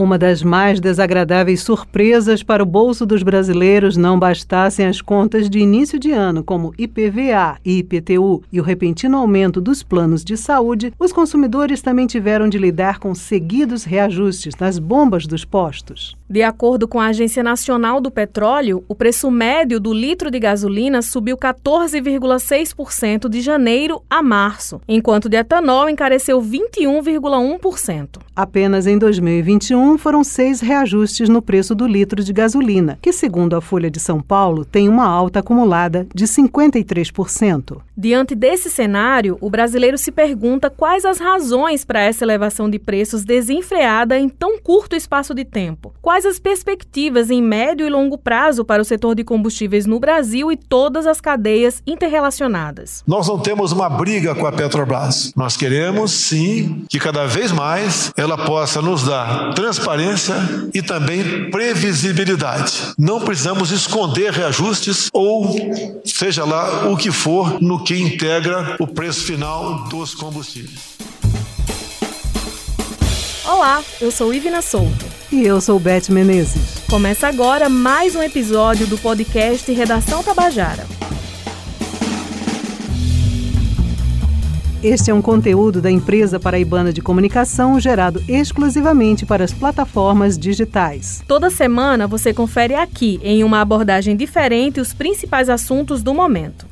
Uma das mais desagradáveis surpresas para o bolso dos brasileiros não bastassem as contas de início de ano, como IPVA e IPTU, e o repentino aumento dos planos de saúde, os consumidores também tiveram de lidar com seguidos reajustes nas bombas dos postos. De acordo com a Agência Nacional do Petróleo, o preço médio do litro de gasolina subiu 14,6% de janeiro a março, enquanto de etanol encareceu 21,1%. Apenas em 2021 foram seis reajustes no preço do litro de gasolina, que, segundo a Folha de São Paulo, tem uma alta acumulada de 53%. Diante desse cenário, o brasileiro se pergunta quais as razões para essa elevação de preços desenfreada em tão curto espaço de tempo. Quais as perspectivas em médio e longo prazo para o setor de combustíveis no Brasil e todas as cadeias interrelacionadas. Nós não temos uma briga com a Petrobras. Nós queremos, sim, que cada vez mais ela possa nos dar transparência e também previsibilidade. Não precisamos esconder reajustes ou seja lá o que for no que integra o preço final dos combustíveis. Olá, eu sou Ivina Souto. E eu sou Beth Menezes. Começa agora mais um episódio do podcast Redação Tabajara. Este é um conteúdo da empresa paraibana de comunicação gerado exclusivamente para as plataformas digitais. Toda semana você confere aqui, em uma abordagem diferente, os principais assuntos do momento.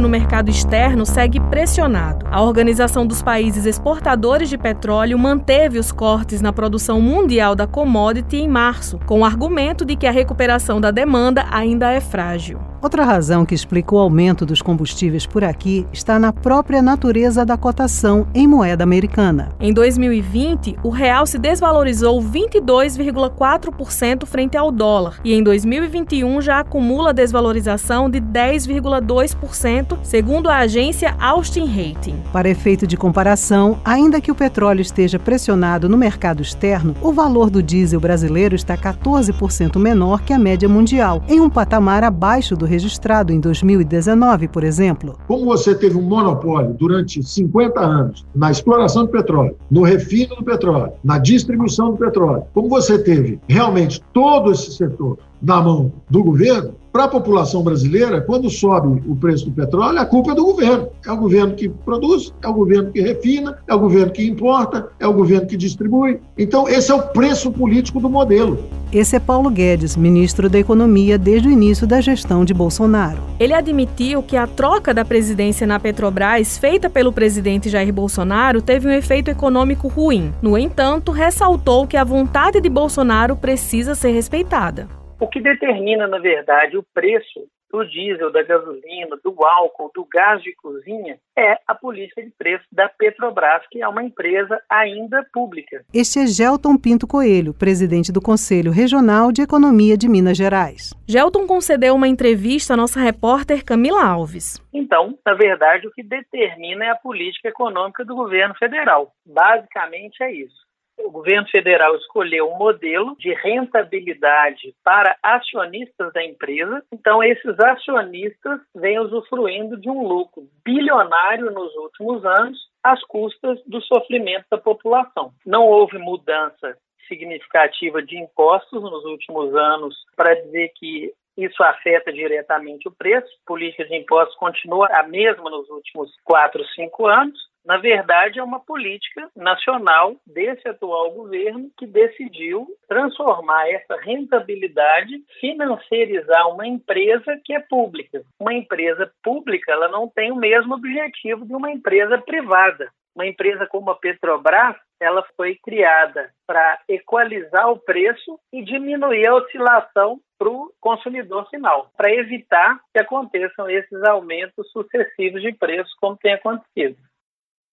Petróleo no mercado externo segue pressionado. A Organização dos Países Exportadores de Petróleo manteve os cortes na produção mundial da commodity em março, com o argumento de que a recuperação da demanda ainda é frágil. Outra razão que explica o aumento dos combustíveis por aqui está na própria natureza da cotação em moeda americana. Em 2020, o real se desvalorizou 22,4% frente ao dólar e em 2021 já acumula desvalorização de 10,2%, segundo a agência Austin Rating. Para efeito de comparação, ainda que o petróleo esteja pressionado no mercado externo, o valor do diesel brasileiro está 14% menor que a média mundial, em um patamar abaixo do registrado em 2019, por exemplo. Como você teve um monopólio durante 50 anos na exploração do petróleo, no refino do petróleo, na distribuição do petróleo, como você teve realmente todo esse setor na mão do governo, para a população brasileira, quando sobe o preço do petróleo, a culpa é do governo. É o governo que produz, é o governo que refina, é o governo que importa, é o governo que distribui. Então, esse é o preço político do modelo. Esse é Paulo Guedes, ministro da Economia desde o início da gestão de Bolsonaro. Ele admitiu que a troca da presidência na Petrobras, feita pelo presidente Jair Bolsonaro, teve um efeito econômico ruim. No entanto, ressaltou que a vontade de Bolsonaro precisa ser respeitada. O que determina, na verdade, o preço do diesel, da gasolina, do álcool, do gás de cozinha, é a política de preço da Petrobras, que é uma empresa ainda pública. Este é Gelton Pinto Coelho, presidente do Conselho Regional de Economia de Minas Gerais. Gelton concedeu uma entrevista à nossa repórter Camila Alves. Então, na verdade, o que determina é a política econômica do governo federal. Basicamente é isso o governo federal escolheu um modelo de rentabilidade para acionistas da empresa. Então, esses acionistas vêm usufruindo de um lucro bilionário nos últimos anos às custas do sofrimento da população. Não houve mudança significativa de impostos nos últimos anos para dizer que isso afeta diretamente o preço. Política de impostos continua a mesma nos últimos quatro, cinco anos na verdade, é uma política nacional desse atual governo que decidiu transformar essa rentabilidade, financiarizar uma empresa que é pública. Uma empresa pública, ela não tem o mesmo objetivo de uma empresa privada. Uma empresa como a Petrobras, ela foi criada para equalizar o preço e diminuir a oscilação para o consumidor final, para evitar que aconteçam esses aumentos sucessivos de preço, como tem acontecido.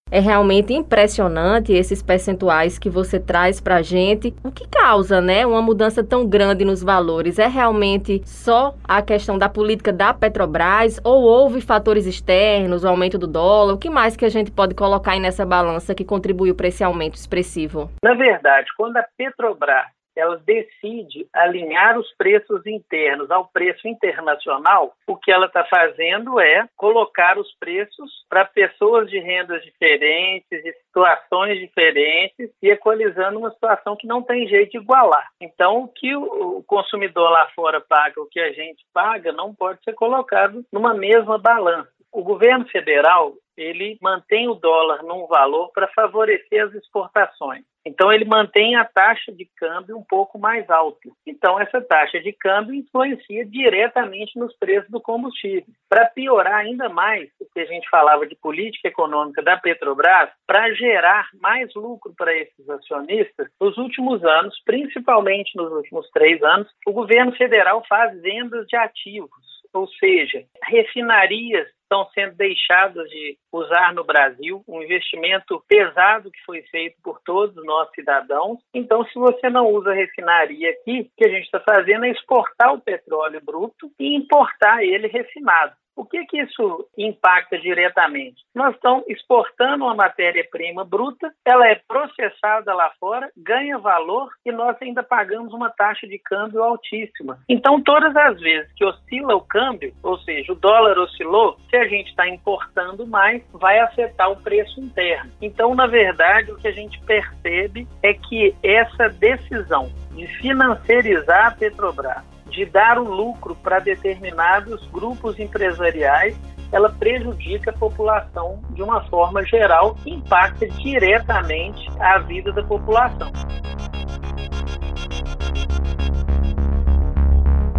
É realmente impressionante esses percentuais que você traz para a gente. O que causa, né, uma mudança tão grande nos valores? É realmente só a questão da política da Petrobras ou houve fatores externos, o aumento do dólar? O que mais que a gente pode colocar aí nessa balança que contribuiu para esse aumento expressivo? Na verdade, quando a Petrobras ela decide alinhar os preços internos ao preço internacional, o que ela está fazendo é colocar os preços para pessoas de rendas diferentes, de situações diferentes e equalizando uma situação que não tem jeito de igualar. Então, o que o consumidor lá fora paga, o que a gente paga, não pode ser colocado numa mesma balança. O governo federal ele mantém o dólar num valor para favorecer as exportações. Então, ele mantém a taxa de câmbio um pouco mais alta. Então, essa taxa de câmbio influencia diretamente nos preços do combustível. Para piorar ainda mais o que a gente falava de política econômica da Petrobras, para gerar mais lucro para esses acionistas, nos últimos anos, principalmente nos últimos três anos, o governo federal faz vendas de ativos ou seja, refinarias estão sendo deixadas de usar no Brasil, um investimento pesado que foi feito por todos nós cidadãos. Então, se você não usa refinaria aqui, o que a gente está fazendo é exportar o petróleo bruto e importar ele refinado. O que, que isso impacta diretamente? Nós estamos exportando uma matéria-prima bruta, ela é processada lá fora, ganha valor e nós ainda pagamos uma taxa de câmbio altíssima. Então, todas as vezes que oscila o câmbio, ou seja, o dólar oscilou, se a gente está importando mais, vai afetar o preço interno. Então, na verdade, o que a gente percebe é que essa decisão de financiarizar a Petrobras de dar o lucro para determinados grupos empresariais, ela prejudica a população de uma forma geral e impacta diretamente a vida da população.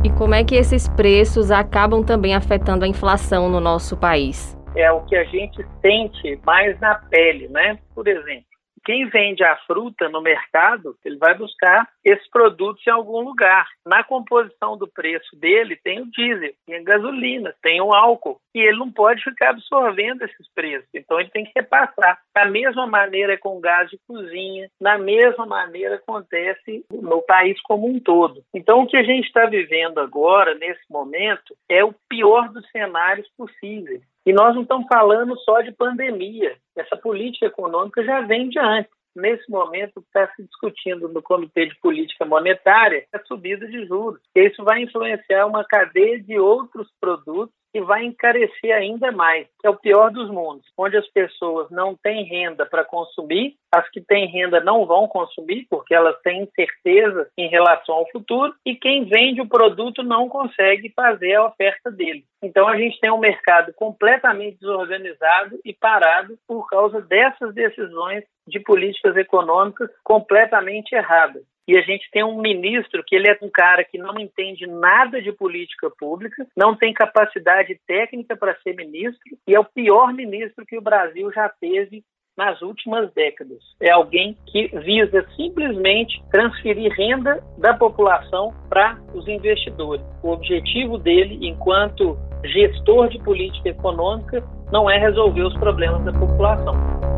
E como é que esses preços acabam também afetando a inflação no nosso país? É o que a gente sente mais na pele, né? Por exemplo, quem vende a fruta no mercado, ele vai buscar esses produtos em algum lugar. Na composição do preço dele tem o diesel, tem a gasolina, tem o álcool, e ele não pode ficar absorvendo esses preços. Então ele tem que repassar. Da mesma maneira com gás de cozinha, na mesma maneira acontece no país como um todo. Então o que a gente está vivendo agora, nesse momento, é o pior dos cenários possíveis. E nós não estamos falando só de pandemia. Essa política econômica já vem de antes. Nesse momento, está se discutindo no Comitê de Política Monetária a subida de juros. E isso vai influenciar uma cadeia de outros produtos e vai encarecer ainda mais, é o pior dos mundos, onde as pessoas não têm renda para consumir, as que têm renda não vão consumir porque elas têm incerteza em relação ao futuro e quem vende o produto não consegue fazer a oferta dele. Então a gente tem um mercado completamente desorganizado e parado por causa dessas decisões de políticas econômicas completamente erradas. E a gente tem um ministro que ele é um cara que não entende nada de política pública, não tem capacidade técnica para ser ministro e é o pior ministro que o Brasil já teve nas últimas décadas. É alguém que visa simplesmente transferir renda da população para os investidores. O objetivo dele, enquanto gestor de política econômica, não é resolver os problemas da população.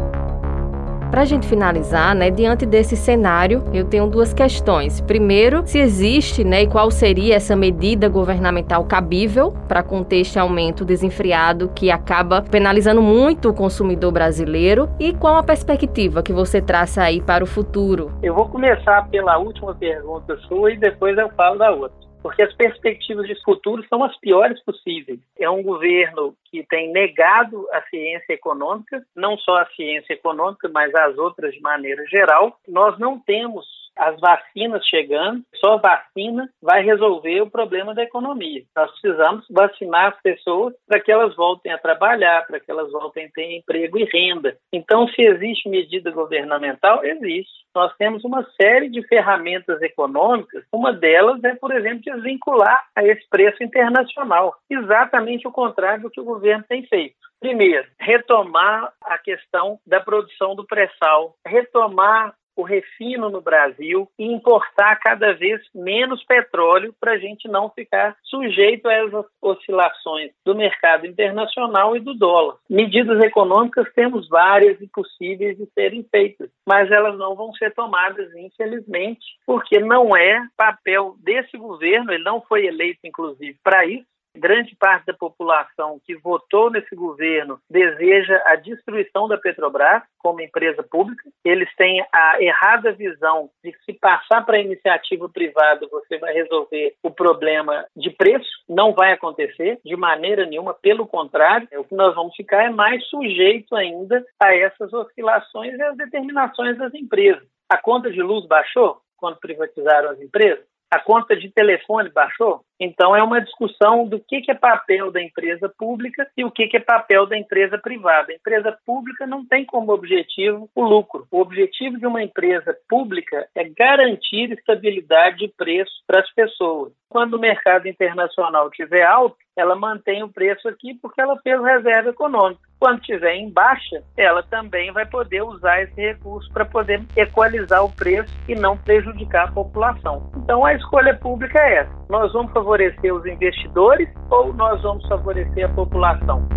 Para a gente finalizar, né, diante desse cenário, eu tenho duas questões. Primeiro, se existe, né, e qual seria essa medida governamental cabível para conter este aumento desenfreado que acaba penalizando muito o consumidor brasileiro e qual a perspectiva que você traça aí para o futuro? Eu vou começar pela última pergunta sua e depois eu falo da outra porque as perspectivas de futuro são as piores possíveis. É um governo que tem negado a ciência econômica, não só a ciência econômica, mas as outras de maneira geral. Nós não temos as vacinas chegando, só vacina vai resolver o problema da economia. Nós precisamos vacinar as pessoas para que elas voltem a trabalhar, para que elas voltem a ter emprego e renda. Então, se existe medida governamental, existe. Nós temos uma série de ferramentas econômicas, uma delas é, por exemplo, desvincular a esse preço internacional. Exatamente o contrário do que o governo tem feito. Primeiro, retomar a questão da produção do pré-sal, retomar o refino no Brasil e importar cada vez menos petróleo para a gente não ficar sujeito a essas oscilações do mercado internacional e do dólar. Medidas econômicas temos várias e possíveis de serem feitas, mas elas não vão ser tomadas, infelizmente, porque não é papel desse governo, ele não foi eleito, inclusive, para isso, Grande parte da população que votou nesse governo deseja a destruição da Petrobras como empresa pública. Eles têm a errada visão de que se passar para a iniciativa privada você vai resolver o problema de preço. Não vai acontecer de maneira nenhuma, pelo contrário, o que nós vamos ficar é mais sujeito ainda a essas oscilações e às determinações das empresas. A conta de luz baixou quando privatizaram as empresas? A conta de telefone baixou? Então, é uma discussão do que, é papel da empresa pública e o que, é papel da empresa privada. A empresa pública não tem como objetivo o lucro. O objetivo de uma empresa pública é garantir estabilidade de preço para as pessoas. Quando o mercado internacional estiver alto, ela mantém o preço aqui porque ela fez reserva econômica. Quando estiver em baixa, ela também vai poder usar esse recurso para poder equalizar o preço e não prejudicar a população. Então a escolha pública é essa. Nós vamos favorecer os investidores ou nós vamos favorecer a população?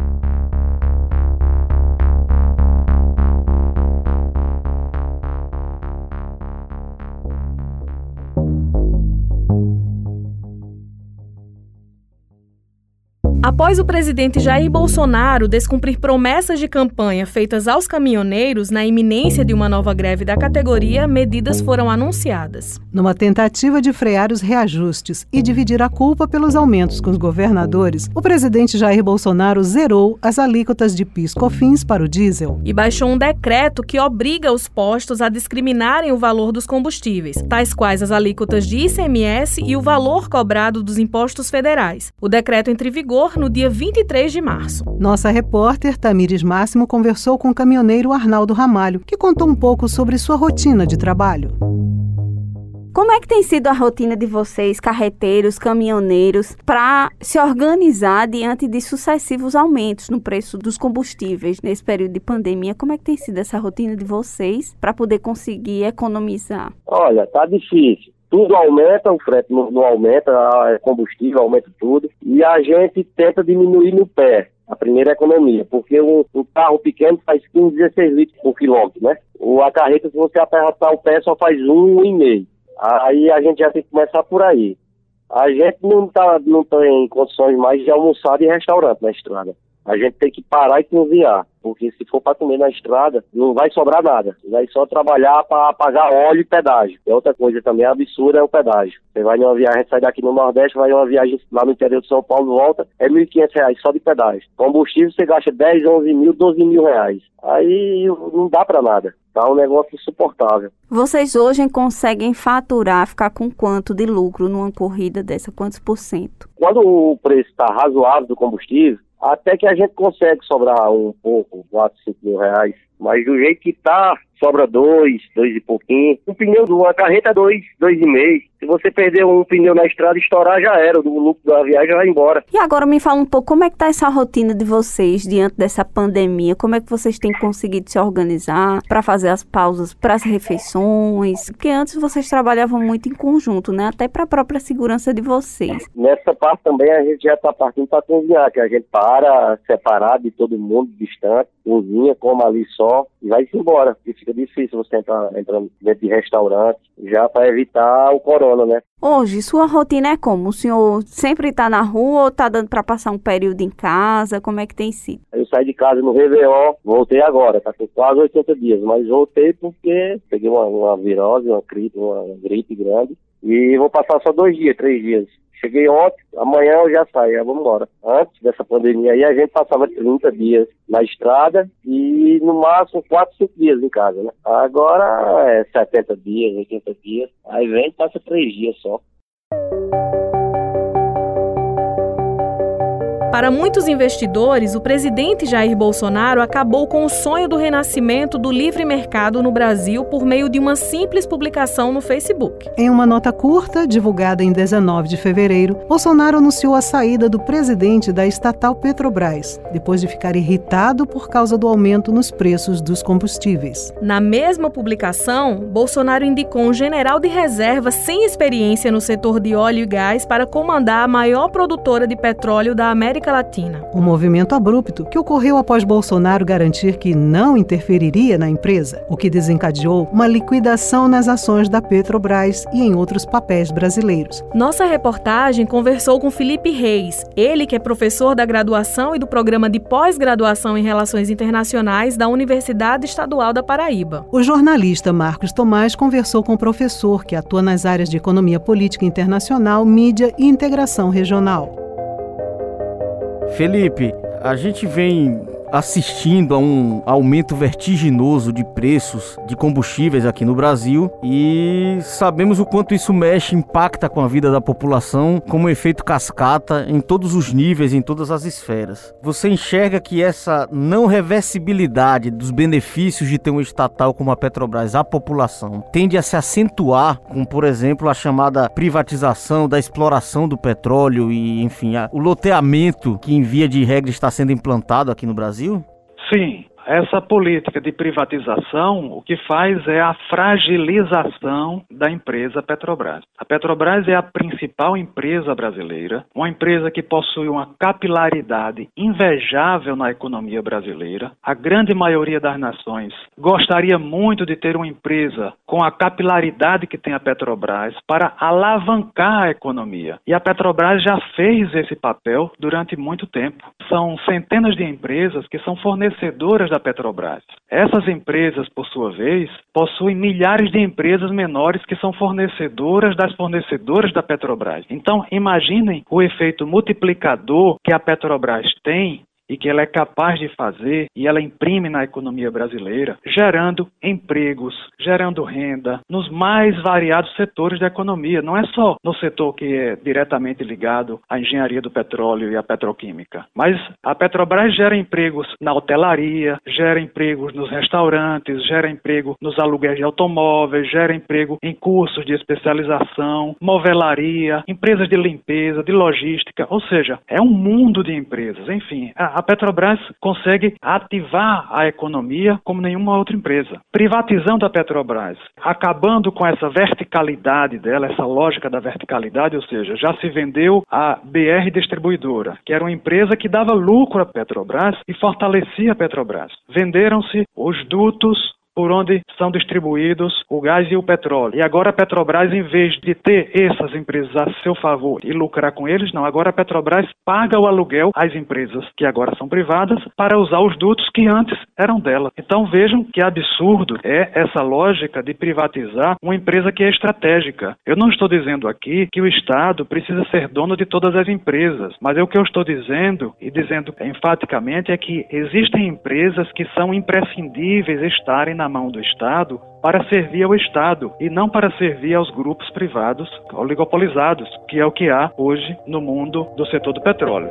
Após o presidente Jair Bolsonaro descumprir promessas de campanha feitas aos caminhoneiros na iminência de uma nova greve da categoria, medidas foram anunciadas. Numa tentativa de frear os reajustes e dividir a culpa pelos aumentos com os governadores, o presidente Jair Bolsonaro zerou as alíquotas de PIS/COFINS para o diesel e baixou um decreto que obriga os postos a discriminarem o valor dos combustíveis, tais quais as alíquotas de ICMS e o valor cobrado dos impostos federais. O decreto entra em no dia 23 de março. Nossa repórter Tamires Máximo conversou com o caminhoneiro Arnaldo Ramalho, que contou um pouco sobre sua rotina de trabalho. Como é que tem sido a rotina de vocês, carreteiros, caminhoneiros, para se organizar diante de sucessivos aumentos no preço dos combustíveis nesse período de pandemia? Como é que tem sido essa rotina de vocês para poder conseguir economizar? Olha, tá difícil tudo aumenta, o frete não, não aumenta, combustível aumenta tudo, e a gente tenta diminuir no pé. A primeira economia, porque um, um, carro pequeno faz 15, 16 litros por quilômetro, né? O, a carreta, se você apertar o pé, só faz um, um e meio. Aí a gente já tem que começar por aí. A gente não, tá, não tem condições mais de almoçar de restaurante na estrada. A gente tem que parar e cozinhar porque se for para comer na estrada, não vai sobrar nada. Vai só trabalhar para pagar óleo e pedágio. É outra coisa também absurda é o pedágio. Você vai numa viagem, sai daqui no Nordeste, vai numa viagem lá no interior de São Paulo, volta, é R$ 1.500 só de pedágio. Combustível você gasta 10, 11 mil, 12 mil reais. Aí não dá para nada. Tá um negócio insuportável. Vocês hoje conseguem faturar, ficar com quanto de lucro numa corrida dessa? Quantos por cento? Quando o preço está razoável do combustível, até que a gente consegue sobrar um pouco, 4, 5 mil reais. Mas do jeito que tá, sobra dois, dois e pouquinho. O pneu de uma carreta é dois, dois e meio. Se você perder um pneu na estrada, estourar já era, o lucro da viagem vai embora. E agora me fala um pouco, como é que tá essa rotina de vocês diante dessa pandemia? Como é que vocês têm conseguido se organizar para fazer as pausas para as refeições? Porque antes vocês trabalhavam muito em conjunto, né? Até para a própria segurança de vocês. Nessa parte também a gente já está partindo para cozinhar, que a gente para separado de todo mundo, distante, cozinha, come ali só e vai embora. E fica difícil você entrar, entrar dentro de restaurante, já para evitar o corona, né? Hoje, sua rotina é como? O senhor sempre está na rua ou está dando para passar um período em casa? Como é que tem sido? Eu saí de casa no Réveillon, voltei agora, tá com quase 80 dias, mas voltei porque peguei uma, uma virose, uma gripe, uma gripe grande e vou passar só dois dias, três dias Cheguei ontem, amanhã eu já saio, vamos embora. Antes dessa pandemia aí, a gente passava 30 dias na estrada e no máximo 4, 5 dias em casa, né? Agora é 70 dias, 80 dias. Aí vem e passa 3 dias só. Para muitos investidores, o presidente Jair Bolsonaro acabou com o sonho do renascimento do livre mercado no Brasil por meio de uma simples publicação no Facebook. Em uma nota curta, divulgada em 19 de fevereiro, Bolsonaro anunciou a saída do presidente da estatal Petrobras, depois de ficar irritado por causa do aumento nos preços dos combustíveis. Na mesma publicação, Bolsonaro indicou um general de reserva sem experiência no setor de óleo e gás para comandar a maior produtora de petróleo da América América Latina. Um movimento abrupto que ocorreu após Bolsonaro garantir que não interferiria na empresa, o que desencadeou uma liquidação nas ações da Petrobras e em outros papéis brasileiros. Nossa reportagem conversou com Felipe Reis, ele que é professor da graduação e do programa de pós-graduação em Relações Internacionais da Universidade Estadual da Paraíba. O jornalista Marcos Tomás conversou com o professor que atua nas áreas de economia política internacional, mídia e integração regional. Felipe, a gente vem assistindo a um aumento vertiginoso de preços de combustíveis aqui no Brasil e sabemos o quanto isso mexe, impacta com a vida da população, como um efeito cascata em todos os níveis, em todas as esferas. Você enxerga que essa não reversibilidade dos benefícios de ter um estatal como a Petrobras à população tende a se acentuar com, por exemplo, a chamada privatização da exploração do petróleo e, enfim, a, o loteamento que em via de regra está sendo implantado aqui no Brasil? Brasil? Sim, essa política de privatização o que faz é a fragilização da empresa Petrobras. A Petrobras é a principal empresa brasileira, uma empresa que possui uma capilaridade invejável na economia brasileira. A grande maioria das nações gostaria muito de ter uma empresa com a capilaridade que tem a Petrobras para alavancar a economia. E a Petrobras já fez esse papel durante muito tempo. São centenas de empresas que são fornecedoras da Petrobras. Essas empresas, por sua vez, possuem milhares de empresas menores que são fornecedoras das fornecedoras da Petrobras. Então, imaginem o efeito multiplicador que a Petrobras tem e que ela é capaz de fazer e ela imprime na economia brasileira, gerando empregos, gerando renda nos mais variados setores da economia. Não é só no setor que é diretamente ligado à engenharia do petróleo e à petroquímica, mas a Petrobras gera empregos na hotelaria, gera empregos nos restaurantes, gera emprego nos aluguéis de automóveis, gera emprego em cursos de especialização, movelaria, empresas de limpeza, de logística, ou seja, é um mundo de empresas. Enfim, a Petrobras consegue ativar a economia como nenhuma outra empresa. Privatizando a Petrobras, acabando com essa verticalidade dela, essa lógica da verticalidade, ou seja, já se vendeu a BR Distribuidora, que era uma empresa que dava lucro à Petrobras e fortalecia a Petrobras. Venderam-se os dutos por onde são distribuídos o gás e o petróleo. E agora a Petrobras, em vez de ter essas empresas a seu favor e lucrar com eles, não. Agora a Petrobras paga o aluguel às empresas que agora são privadas para usar os dutos que antes eram dela. Então vejam que absurdo é essa lógica de privatizar uma empresa que é estratégica. Eu não estou dizendo aqui que o Estado precisa ser dono de todas as empresas, mas é o que eu estou dizendo e dizendo enfaticamente é que existem empresas que são imprescindíveis estarem na na mão do Estado para servir ao Estado e não para servir aos grupos privados oligopolizados, que é o que há hoje no mundo do setor do petróleo.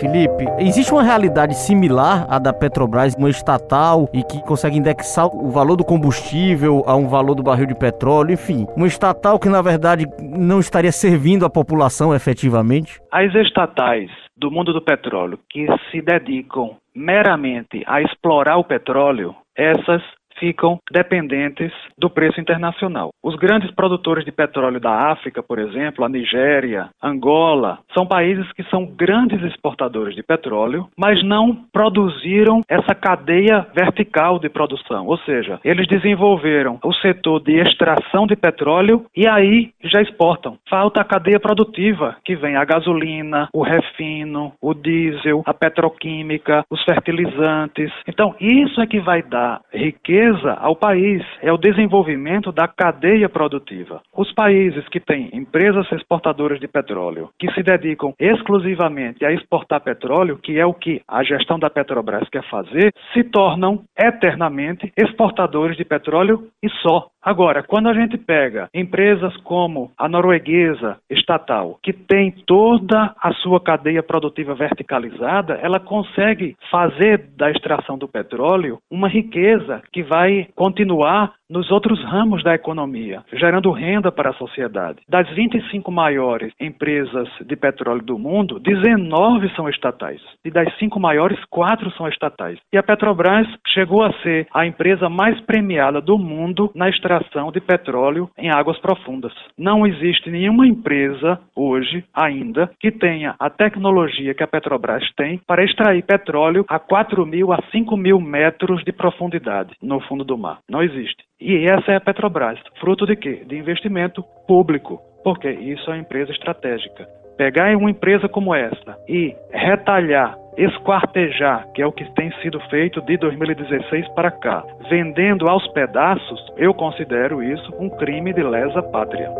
Felipe, existe uma realidade similar à da Petrobras, uma estatal e que consegue indexar o valor do combustível a um valor do barril de petróleo, enfim, uma estatal que na verdade não estaria servindo a população efetivamente? As estatais do mundo do petróleo que se dedicam meramente a explorar o petróleo, essas ficam dependentes do preço internacional. Os grandes produtores de petróleo da África, por exemplo, a Nigéria, Angola, são países que são grandes exportadores de petróleo, mas não produziram essa cadeia vertical de produção, ou seja, eles desenvolveram o setor de extração de petróleo e aí já exportam. Falta a cadeia produtiva, que vem a gasolina, o refino, o diesel, a petroquímica, os fertilizantes. Então, isso é que vai dar riqueza riqueza ao país, é o desenvolvimento da cadeia produtiva. Os países que têm empresas exportadoras de petróleo, que se dedicam exclusivamente a exportar petróleo, que é o que a gestão da Petrobras quer fazer, se tornam eternamente exportadores de petróleo e só. Agora, quando a gente pega empresas como a norueguesa estatal, que tem toda a sua cadeia produtiva verticalizada, ela consegue fazer da extração do petróleo uma riqueza que vai continuar nos outros ramos da economia, gerando renda para a sociedade. Das 25 maiores empresas de petróleo do mundo, 19 são estatais. E das cinco maiores, quatro são estatais. E a Petrobras chegou a ser a empresa mais premiada do mundo na extração exploração de petróleo em águas profundas. Não existe nenhuma empresa hoje ainda que tenha a tecnologia que a Petrobras tem para extrair petróleo a 4 mil a 5 mil metros de profundidade no fundo do mar. Não existe. E essa é a Petrobras. Fruto de quê? De investimento público. Porque isso é uma empresa estratégica. Pegar uma empresa como essa e retalhar esquartejar, que é o que tem sido feito de 2016 para cá, vendendo aos pedaços, eu considero isso um crime de lesa pátria.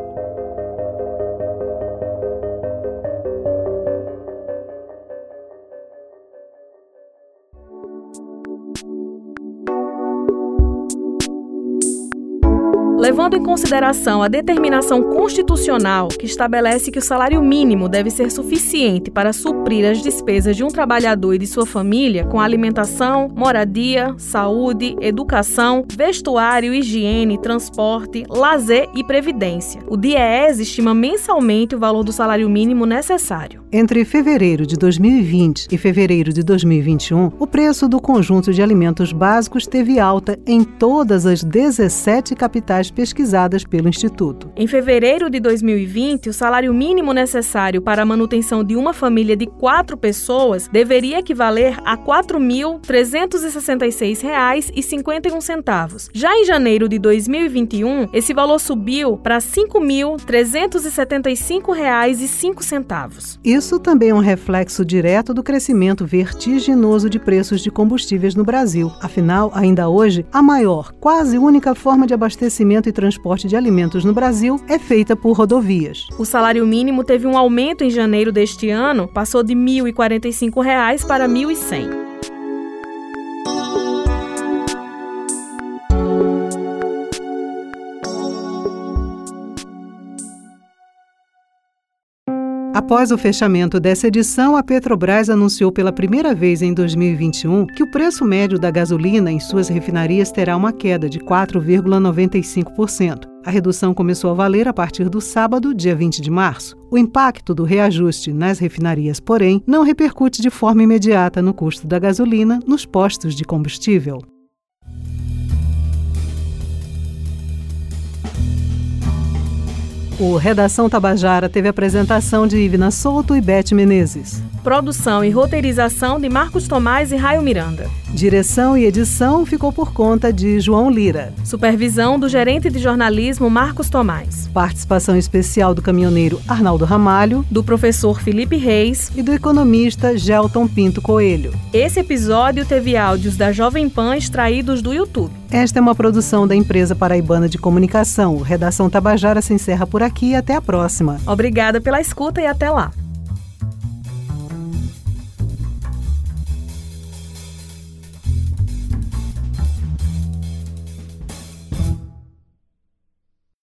Levando em consideração a determinação constitucional que estabelece que o salário mínimo deve ser suficiente para suprir as despesas de um trabalhador e de sua família com alimentação, moradia, saúde, educação, vestuário, higiene, transporte, lazer e previdência. O DIEES estima mensalmente o valor do salário mínimo necessário. Entre fevereiro de 2020 e fevereiro de 2021, o preço do conjunto de alimentos básicos teve alta em todas as 17 capitais pesquisadas pelo Instituto. Em fevereiro de 2020, o salário mínimo necessário para a manutenção de uma família de quatro pessoas deveria equivaler a R$ 4.366,51. Já em janeiro de 2021, esse valor subiu para R$ 5.375,05. Isso também é um reflexo direto do crescimento vertiginoso de preços de combustíveis no Brasil. Afinal, ainda hoje, a maior, quase única forma de abastecimento e transporte de alimentos no Brasil é feita por rodovias. O salário mínimo teve um aumento em janeiro deste ano, passou de R$ 1.045 para R$ 1.100. Após o fechamento dessa edição, a Petrobras anunciou pela primeira vez em 2021 que o preço médio da gasolina em suas refinarias terá uma queda de 4,95%. A redução começou a valer a partir do sábado, dia 20 de março. O impacto do reajuste nas refinarias, porém, não repercute de forma imediata no custo da gasolina nos postos de combustível. O Redação Tabajara teve apresentação de Ivna Souto e Beth Menezes. Produção e roteirização de Marcos Tomás e Raio Miranda. Direção e edição ficou por conta de João Lira. Supervisão do gerente de jornalismo Marcos Tomás. Participação especial do caminhoneiro Arnaldo Ramalho, do professor Felipe Reis e do economista Gelton Pinto Coelho. Esse episódio teve áudios da Jovem Pan extraídos do YouTube. Esta é uma produção da empresa paraibana de comunicação. Redação Tabajara se encerra por aqui e até a próxima. Obrigada pela escuta e até lá.